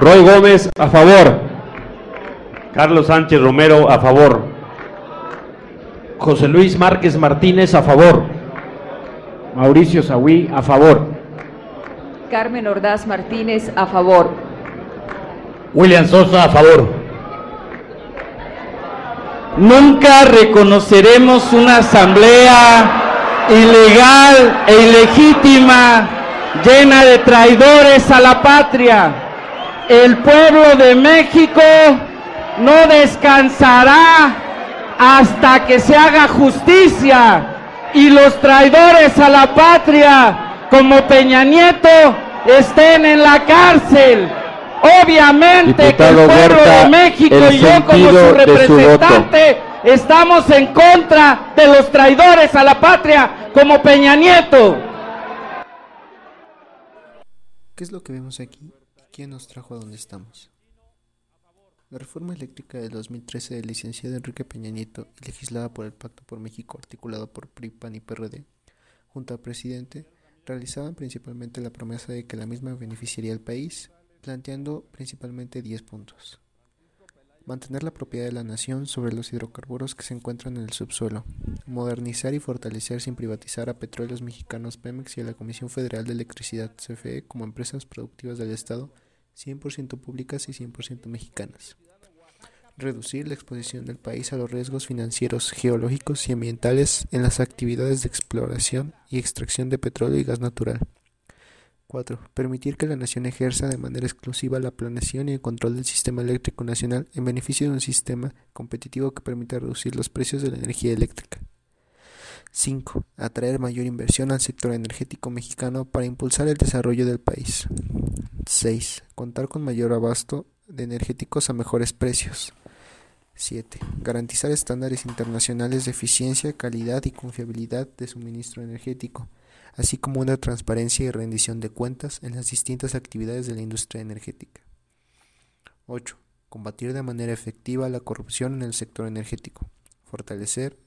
Roy Gómez, a favor. Carlos Sánchez Romero, a favor. José Luis Márquez Martínez, a favor. Mauricio Saúl, a favor. Carmen Ordaz Martínez, a favor. William Sosa, a favor. Nunca reconoceremos una asamblea ilegal e ilegítima, llena de traidores a la patria. El pueblo de México no descansará hasta que se haga justicia y los traidores a la patria, como Peña Nieto, estén en la cárcel. Obviamente que el pueblo de México y yo como su representante estamos en contra de los traidores a la patria como Peña Nieto. ¿Qué es lo que vemos aquí? ¿Quién nos trajo a donde estamos? La reforma eléctrica del 2013 del licenciado Enrique Peña Nieto y legislada por el Pacto por México articulado por PRI, PAN y PRD, junto al presidente, realizaban principalmente la promesa de que la misma beneficiaría al país, planteando principalmente 10 puntos. Mantener la propiedad de la nación sobre los hidrocarburos que se encuentran en el subsuelo. Modernizar y fortalecer sin privatizar a Petróleos Mexicanos Pemex y a la Comisión Federal de Electricidad CFE como empresas productivas del Estado 100% públicas y 100% mexicanas reducir la exposición del país a los riesgos financieros, geológicos y ambientales en las actividades de exploración y extracción de petróleo y gas natural. 4. Permitir que la nación ejerza de manera exclusiva la planeación y el control del sistema eléctrico nacional en beneficio de un sistema competitivo que permita reducir los precios de la energía eléctrica. 5. Atraer mayor inversión al sector energético mexicano para impulsar el desarrollo del país. 6. Contar con mayor abasto de energéticos a mejores precios. 7. Garantizar estándares internacionales de eficiencia, calidad y confiabilidad de suministro energético, así como una transparencia y rendición de cuentas en las distintas actividades de la industria energética. 8. Combatir de manera efectiva la corrupción en el sector energético. Fortalecer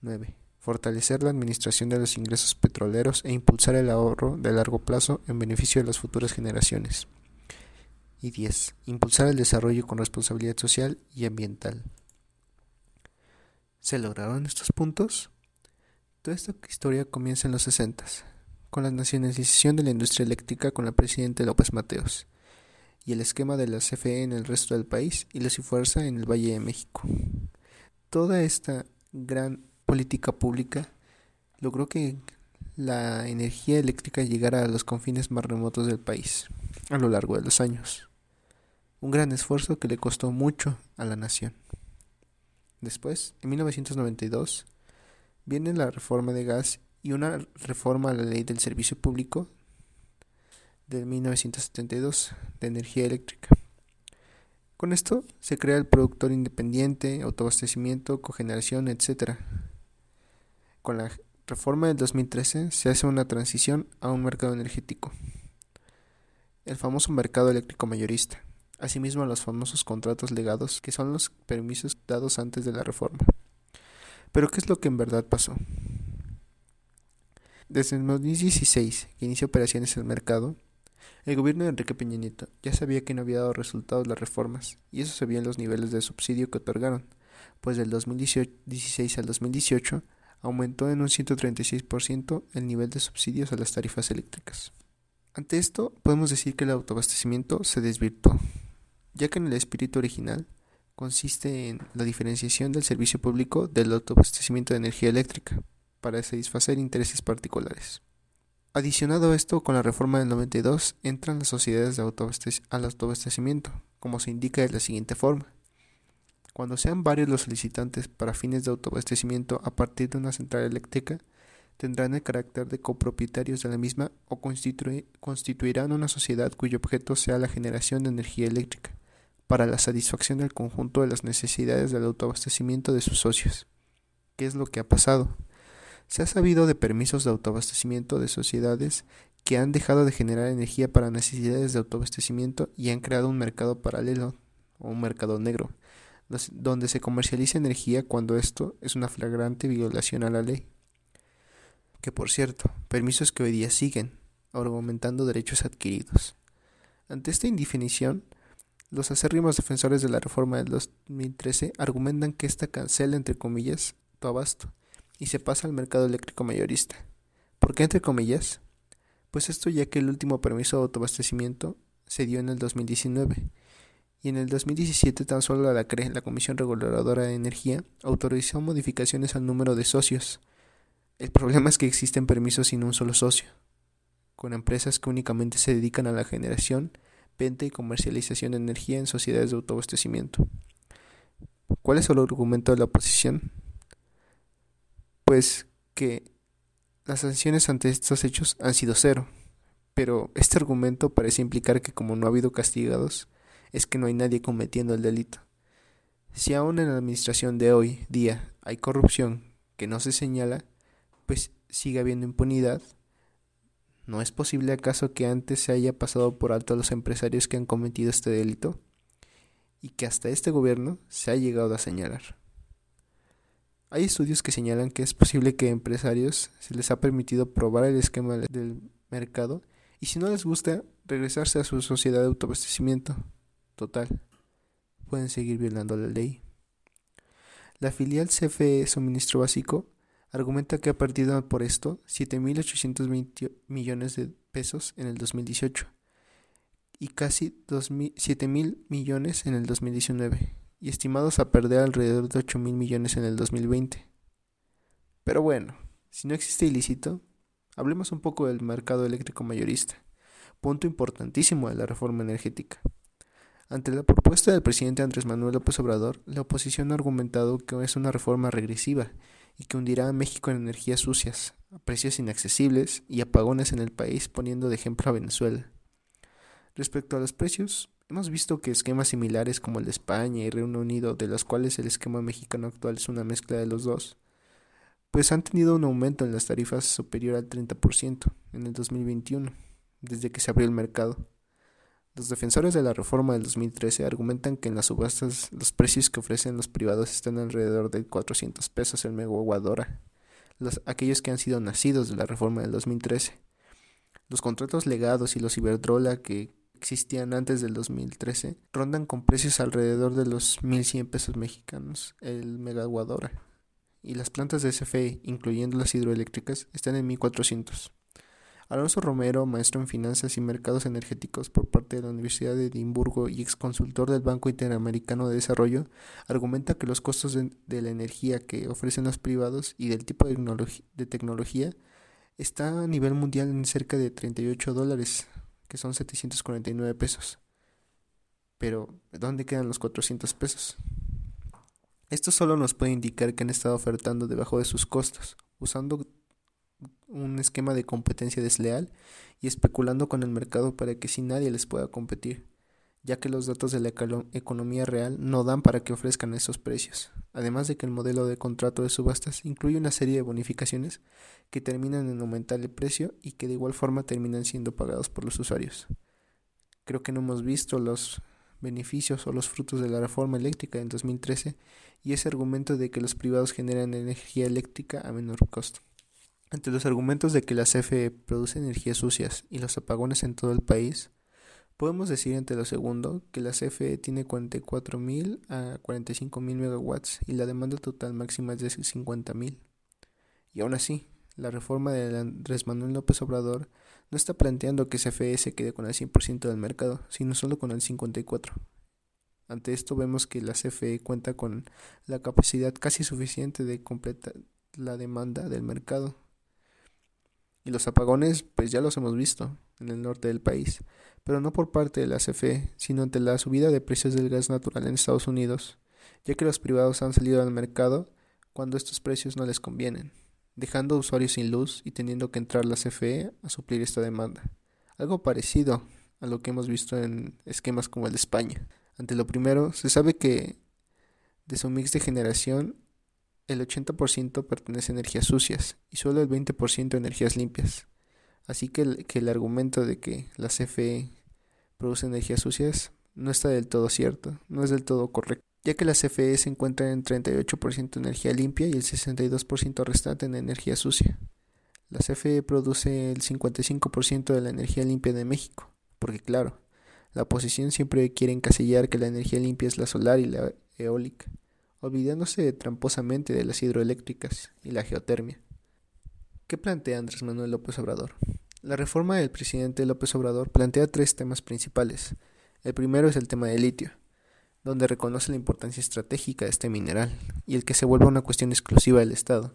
9. Fortalecer la administración de los ingresos petroleros e impulsar el ahorro de largo plazo en beneficio de las futuras generaciones. Y 10. Impulsar el desarrollo con responsabilidad social y ambiental. ¿Se lograron estos puntos? Toda esta historia comienza en los 60, con la nacionalización de la industria eléctrica con la presidenta López Mateos, y el esquema de la CFE en el resto del país y la Cifuerza en el Valle de México. Toda esta gran política pública logró que la energía eléctrica llegara a los confines más remotos del país a lo largo de los años un gran esfuerzo que le costó mucho a la nación. Después, en 1992, viene la reforma de gas y una reforma a la ley del servicio público de 1972 de energía eléctrica. Con esto se crea el productor independiente, autoabastecimiento, cogeneración, etc. Con la reforma del 2013 se hace una transición a un mercado energético, el famoso mercado eléctrico mayorista asimismo los famosos contratos legados, que son los permisos dados antes de la reforma. Pero ¿qué es lo que en verdad pasó? Desde el 2016, que inició operaciones el mercado, el gobierno de Enrique Peña Nieto ya sabía que no había dado resultados las reformas, y eso se vio en los niveles de subsidio que otorgaron, pues del 2016 al 2018 aumentó en un 136% el nivel de subsidios a las tarifas eléctricas. Ante esto, podemos decir que el autoabastecimiento se desvirtuó, ya que en el espíritu original consiste en la diferenciación del servicio público del autoabastecimiento de energía eléctrica para satisfacer intereses particulares. Adicionado esto, con la reforma del 92 entran las sociedades de al autoabastecimiento, como se indica de la siguiente forma. Cuando sean varios los solicitantes para fines de autoabastecimiento a partir de una central eléctrica, tendrán el carácter de copropietarios de la misma o constituirán una sociedad cuyo objeto sea la generación de energía eléctrica para la satisfacción del conjunto de las necesidades del autoabastecimiento de sus socios. ¿Qué es lo que ha pasado? Se ha sabido de permisos de autoabastecimiento de sociedades que han dejado de generar energía para necesidades de autoabastecimiento y han creado un mercado paralelo o un mercado negro, donde se comercializa energía cuando esto es una flagrante violación a la ley. Que por cierto, permisos que hoy día siguen, aumentando derechos adquiridos. Ante esta indefinición, los acérrimos defensores de la reforma del 2013 argumentan que esta cancela, entre comillas, tu abasto y se pasa al mercado eléctrico mayorista. ¿Por qué entre comillas? Pues esto ya que el último permiso de autoabastecimiento se dio en el 2019 y en el 2017 tan solo la CRE, la Comisión Reguladora de Energía, autorizó modificaciones al número de socios. El problema es que existen permisos sin un solo socio, con empresas que únicamente se dedican a la generación, venta y comercialización de energía en sociedades de autoabastecimiento. ¿Cuál es el argumento de la oposición? Pues que las sanciones ante estos hechos han sido cero, pero este argumento parece implicar que como no ha habido castigados, es que no hay nadie cometiendo el delito. Si aún en la administración de hoy día hay corrupción que no se señala, pues sigue habiendo impunidad. ¿No es posible acaso que antes se haya pasado por alto a los empresarios que han cometido este delito? Y que hasta este gobierno se ha llegado a señalar. Hay estudios que señalan que es posible que a empresarios se les ha permitido probar el esquema del mercado y si no les gusta, regresarse a su sociedad de autoabastecimiento. Total, pueden seguir violando la ley. La filial CFE Suministro Básico argumenta que ha perdido por esto 7.820 millones de pesos en el 2018 y casi 7.000 millones en el 2019 y estimados a perder alrededor de 8.000 millones en el 2020. Pero bueno, si no existe ilícito, hablemos un poco del mercado eléctrico mayorista, punto importantísimo de la reforma energética. Ante la propuesta del presidente Andrés Manuel López Obrador, la oposición ha argumentado que es una reforma regresiva y que hundirá a México en energías sucias, a precios inaccesibles y apagones en el país, poniendo de ejemplo a Venezuela. Respecto a los precios, hemos visto que esquemas similares como el de España y Reino Unido, de los cuales el esquema mexicano actual es una mezcla de los dos, pues han tenido un aumento en las tarifas superior al 30% en el 2021, desde que se abrió el mercado. Los defensores de la reforma del 2013 argumentan que en las subastas los precios que ofrecen los privados están alrededor de 400 pesos el megawatt los, aquellos que han sido nacidos de la reforma del 2013. Los contratos legados y los Iberdrola que existían antes del 2013 rondan con precios alrededor de los 1100 pesos mexicanos el megawatt y las plantas de CFE, incluyendo las hidroeléctricas, están en 1400. Alonso Romero, maestro en finanzas y mercados energéticos por parte de la Universidad de Edimburgo y ex consultor del Banco Interamericano de Desarrollo, argumenta que los costos de, la energía que ofrecen los privados y del tipo de, de tecnología está a nivel mundial en cerca de 38 dólares, que son 749 pesos. Pero, ¿dónde quedan los 400 pesos? Esto solo nos puede indicar que han estado ofertando debajo de sus costos, usando un esquema de competencia desleal y especulando con el mercado para que si nadie les pueda competir, ya que los datos de la economía real no dan para que ofrezcan esos precios, además de que el modelo de contrato de subastas incluye una serie de bonificaciones que terminan en aumentar el precio y que de igual forma terminan siendo pagados por los usuarios. Creo que no hemos visto los beneficios o los frutos de la reforma eléctrica en 2013 y ese argumento de que los privados generan energía eléctrica a menor costo. Ante los argumentos de que la CFE produce energías sucias y los apagones en todo el país, podemos decir ante lo segundo que la CFE tiene 44.000 a 45.000 megawatts y la demanda total máxima es de 50.000. Y aún así, la reforma de Andrés Manuel López Obrador no está planteando que CFE se quede con el 100% del mercado, sino solo con el 54%. Ante esto vemos que la CFE cuenta con la capacidad casi suficiente de completar la demanda del mercado y los apagones, pues ya los hemos visto en el norte del país, pero no por parte de la CFE, sino ante la subida de precios del gas natural en Estados Unidos, ya que los privados han salido al mercado cuando estos precios no les convienen, dejando usuarios sin luz y teniendo que entrar la CFE a suplir esta demanda. Algo parecido a lo que hemos visto en esquemas como el de España. Ante lo primero, se sabe que de su mix de generación el 80% pertenece a energías sucias y solo el 20% a energías limpias. Así que el, que el argumento de que la CFE produce energías sucias no está del todo cierto, no es del todo correcto, ya que la CFE se encuentra en 38% energía limpia y el 62% restante en energía sucia. La CFE produce el 55% de la energía limpia de México, porque claro, La oposición siempre quiere encasillar que la energía limpia es la solar y la eólica, olvidándose tramposamente de las hidroeléctricas y la geotermia. ¿Qué plantea Andrés Manuel López Obrador? La reforma del presidente López Obrador plantea tres temas principales. El primero es el tema del litio, donde reconoce la importancia estratégica de este mineral y el que se vuelva una cuestión exclusiva del Estado.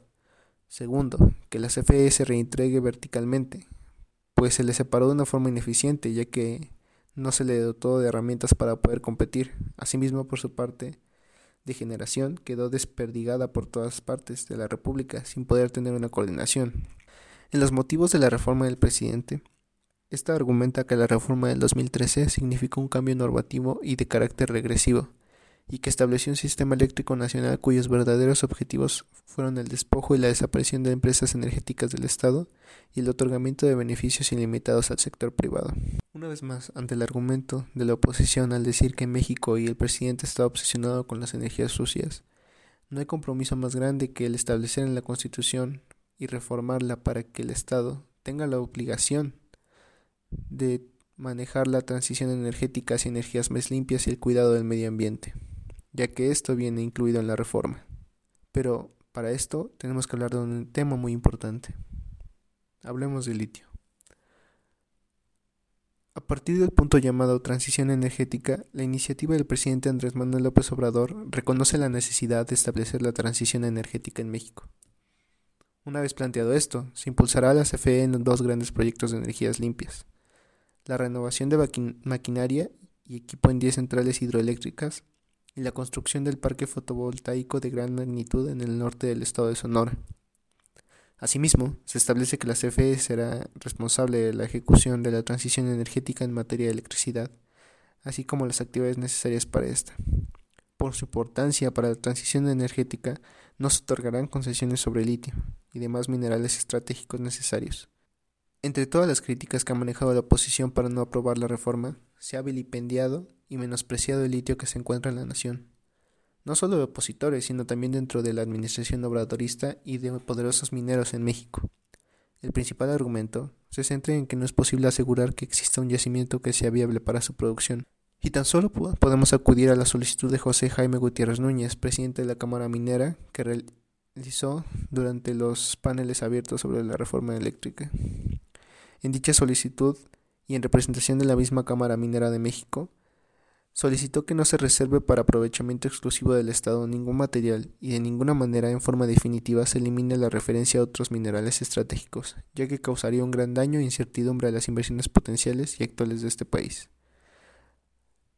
Segundo, que la CFE se reintegre verticalmente, pues se le separó de una forma ineficiente, ya que no se le dotó de herramientas para poder competir. Asimismo, por su parte de generación, quedó desperdigada por todas partes de la República sin poder tener una coordinación. En los motivos de la reforma del presidente, esta argumenta que la reforma del 2013 significó un cambio normativo y de carácter regresivo, y que estableció un sistema eléctrico nacional cuyos verdaderos objetivos fueron el despojo y la desaparición de empresas energéticas del Estado y el otorgamiento de beneficios ilimitados al sector privado. Una vez más, ante el argumento de la oposición al decir que México y el presidente está obsesionado con las energías sucias, no hay compromiso más grande que el establecer en la Constitución y reformarla para que el Estado tenga la obligación de manejar la transición energética hacia energías más limpias y el cuidado del medio ambiente, ya que esto viene incluido en la reforma. Pero para esto tenemos que hablar de un tema muy importante. Hablemos del litio. A partir del punto llamado transición energética, la iniciativa del presidente Andrés Manuel López Obrador reconoce la necesidad de establecer la transición energética en México. Una vez planteado esto, se impulsará la CFE en dos grandes proyectos de energías limpias, la renovación de maquinaria y equipo en 10 centrales hidroeléctricas y la construcción del parque fotovoltaico de gran magnitud en el norte del estado de Sonora. Asimismo, se establece que la CFE será responsable de la ejecución de la transición energética en materia de electricidad, así como las actividades necesarias para esta. Por su importancia para la transición energética, no se otorgarán concesiones sobre litio y demás minerales estratégicos necesarios. Entre todas las críticas que ha manejado la oposición para no aprobar la reforma, se ha vilipendiado y menospreciado el litio que se encuentra en la nación. No solo de opositores, sino también dentro de la administración obradorista y de poderosos mineros en México. El principal argumento se centra en que no es posible asegurar que exista un yacimiento que sea viable para su producción. Y tan solo podemos acudir a la solicitud de José Jaime Gutiérrez Núñez, presidente de la Cámara Minera, que realizó durante los paneles abiertos sobre la reforma eléctrica. En dicha solicitud y en representación de la misma Cámara Minera de México, solicitó que no se reserve para aprovechamiento exclusivo del Estado ningún material y de ninguna manera en forma definitiva se elimine la referencia a otros minerales estratégicos, ya que causaría un gran daño e incertidumbre a las inversiones potenciales y actuales de este país.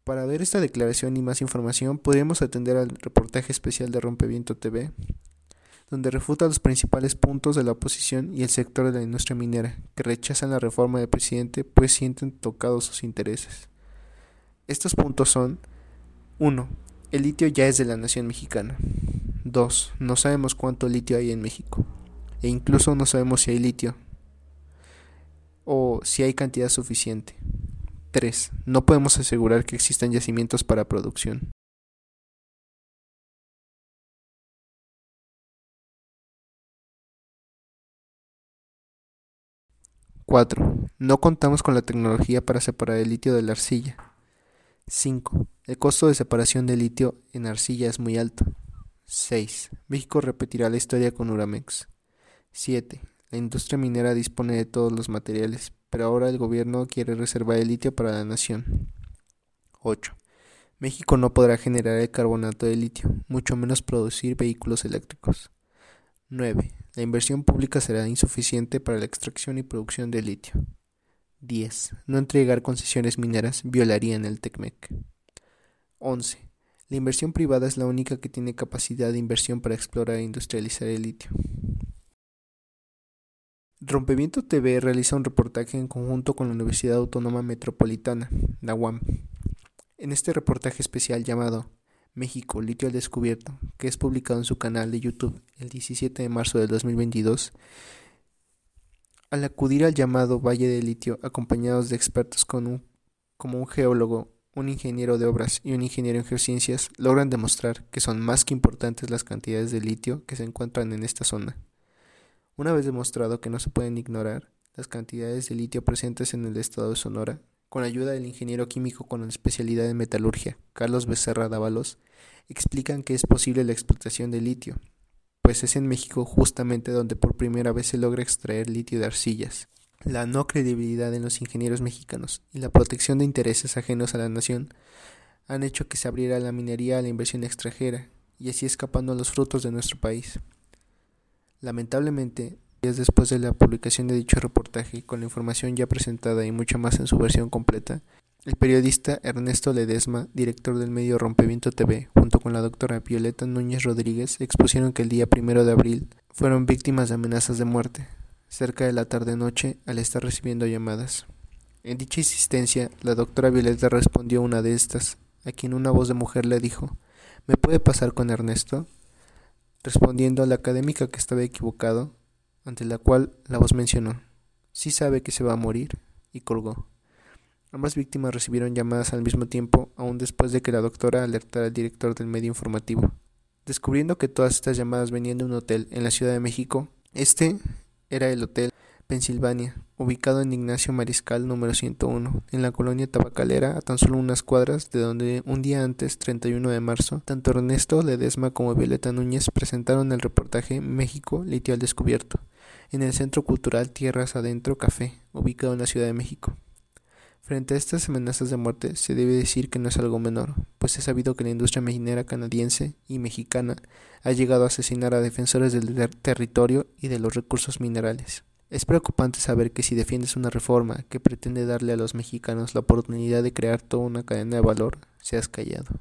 Para ver esta declaración y más información podríamos atender al reportaje especial de Rompeviento TV, donde refuta los principales puntos de la oposición y el sector de la industria minera, que rechazan la reforma del presidente pues sienten tocados sus intereses. Estos puntos son 1. El litio ya es de la nación mexicana. 2. No sabemos cuánto litio hay en México. E incluso no sabemos si hay litio o si hay cantidad suficiente. 3. No podemos asegurar que existan yacimientos para producción. 4. No contamos con la tecnología para separar el litio de la arcilla. 5. El costo de separación del litio en arcilla es muy alto. 6. México repetirá la historia con Uramex. 7. La industria minera dispone de todos los materiales, pero ahora el gobierno quiere reservar el litio para la nación. 8. México no podrá generar el carbonato de litio, mucho menos producir vehículos eléctricos. 9. La inversión pública será insuficiente para la extracción y producción de litio. 10. No entregar concesiones mineras violarían el TECMEC. 11. La inversión privada es la única que tiene capacidad de inversión para explorar e industrializar el litio. Rompeviento TV realiza un reportaje en conjunto con la Universidad Autónoma Metropolitana, la UAM. En este reportaje especial llamado México, Litio al Descubierto, que es publicado en su canal de YouTube el 17 de marzo del 2022, al acudir al llamado Valle de Litio, acompañados de expertos como un geólogo, un ingeniero de obras y un ingeniero en geociencias, logran demostrar que son más que importantes las cantidades de litio que se encuentran en esta zona. Una vez demostrado que no se pueden ignorar las cantidades de litio presentes en el estado de Sonora, con ayuda del ingeniero químico con especialidad en metalurgia, Carlos Becerra Dávalos, explican que es posible la explotación de litio, pues es en México justamente donde por primera vez se logra extraer litio de arcillas. La no credibilidad en los ingenieros mexicanos y la protección de intereses ajenos a la nación han hecho que se abriera la minería a la inversión extranjera y así escapando los frutos de nuestro país. Lamentablemente, días después de la publicación de dicho reportaje, con la información ya presentada y mucho más en su versión completa, el periodista Ernesto Ledesma, director del medio Rompeviento TV, junto con la doctora Violeta Núñez Rodríguez, expusieron que el día primero de abril fueron víctimas de amenazas de muerte, cerca de la tarde-noche, al estar recibiendo llamadas. En dicha insistencia, la doctora Violeta respondió una de estas, a quien una voz de mujer le dijo, ¿Me puede pasar con Ernesto? Respondiendo a la académica que estaba equivocado, ante la cual la voz mencionó, sí sabe que se va a morir, y colgó. Ambas víctimas recibieron llamadas al mismo tiempo, aún después de que la doctora alertara al director del medio informativo. Descubriendo que todas estas llamadas venían de un hotel en la Ciudad de México, este era el Hotel Pensilvania, ubicado en Ignacio Mariscal número 101, en la colonia tabacalera, a tan solo unas cuadras de donde un día antes, 31 de marzo, tanto Ernesto Ledesma como Violeta Núñez presentaron el reportaje México Litio al Descubierto, en el Centro Cultural Tierras Adentro Café, ubicado en la Ciudad de México. Frente a estas amenazas de muerte, se debe decir que no es algo menor, pues es sabido que la industria minera canadiense y mexicana ha llegado a asesinar a defensores del territorio y de los recursos minerales. Es preocupante saber que si defiendes una reforma que pretende darle a los mexicanos la oportunidad de crear toda una cadena de valor, seas callado.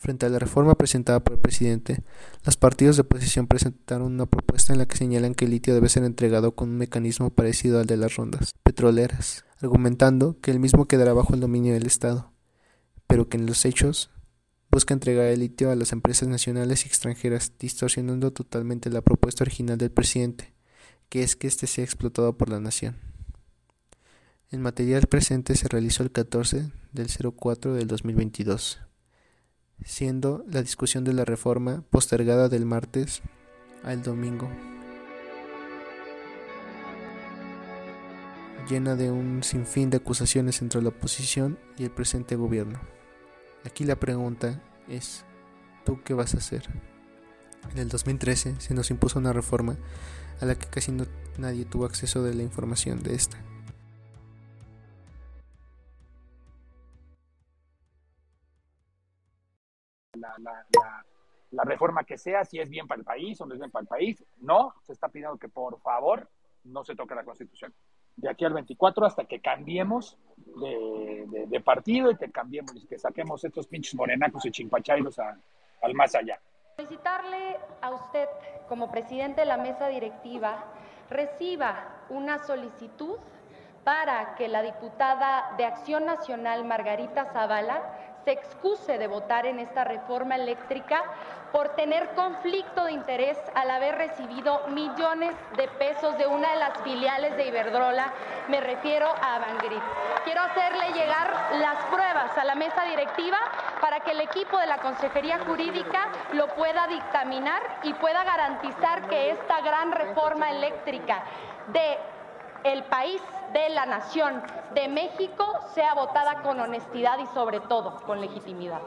Frente a la reforma presentada por el presidente, los partidos de oposición presentaron una propuesta en la que señalan que el litio debe ser entregado con un mecanismo parecido al de las rondas petroleras, argumentando que el mismo quedará bajo el dominio del Estado, pero que en los hechos busca entregar el litio a las empresas nacionales y extranjeras, distorsionando totalmente la propuesta original del presidente, que es que éste sea explotado por la nación. El material presente se realizó el 14 del 04 del 2022 siendo la discusión de la reforma postergada del martes al domingo, llena de un sinfín de acusaciones entre la oposición y el presente gobierno. Aquí la pregunta es, ¿tú qué vas a hacer? En el 2013 se nos impuso una reforma a la que casi nadie tuvo acceso de la información de esta. La, reforma que sea, si es bien para el país o no es bien para el país. No, se está pidiendo que por favor no se toque la Constitución. De aquí al 24 hasta que cambiemos de, partido y que cambiemos, y que saquemos estos pinches morenacos y chimpachairos al más allá. Solicitarle a usted, como presidente de la mesa directiva, reciba una solicitud para que la diputada de Acción Nacional, Margarita Zavala, se excuse de votar en esta reforma eléctrica por tener conflicto de interés al haber recibido millones de pesos de una de las filiales de Iberdrola, me refiero a Avangrid. Quiero hacerle llegar las pruebas a la mesa directiva para que el equipo de la Consejería Jurídica lo pueda dictaminar y pueda garantizar que esta gran reforma eléctrica de el país de la nación de México sea votada con honestidad y sobre todo con legitimidad.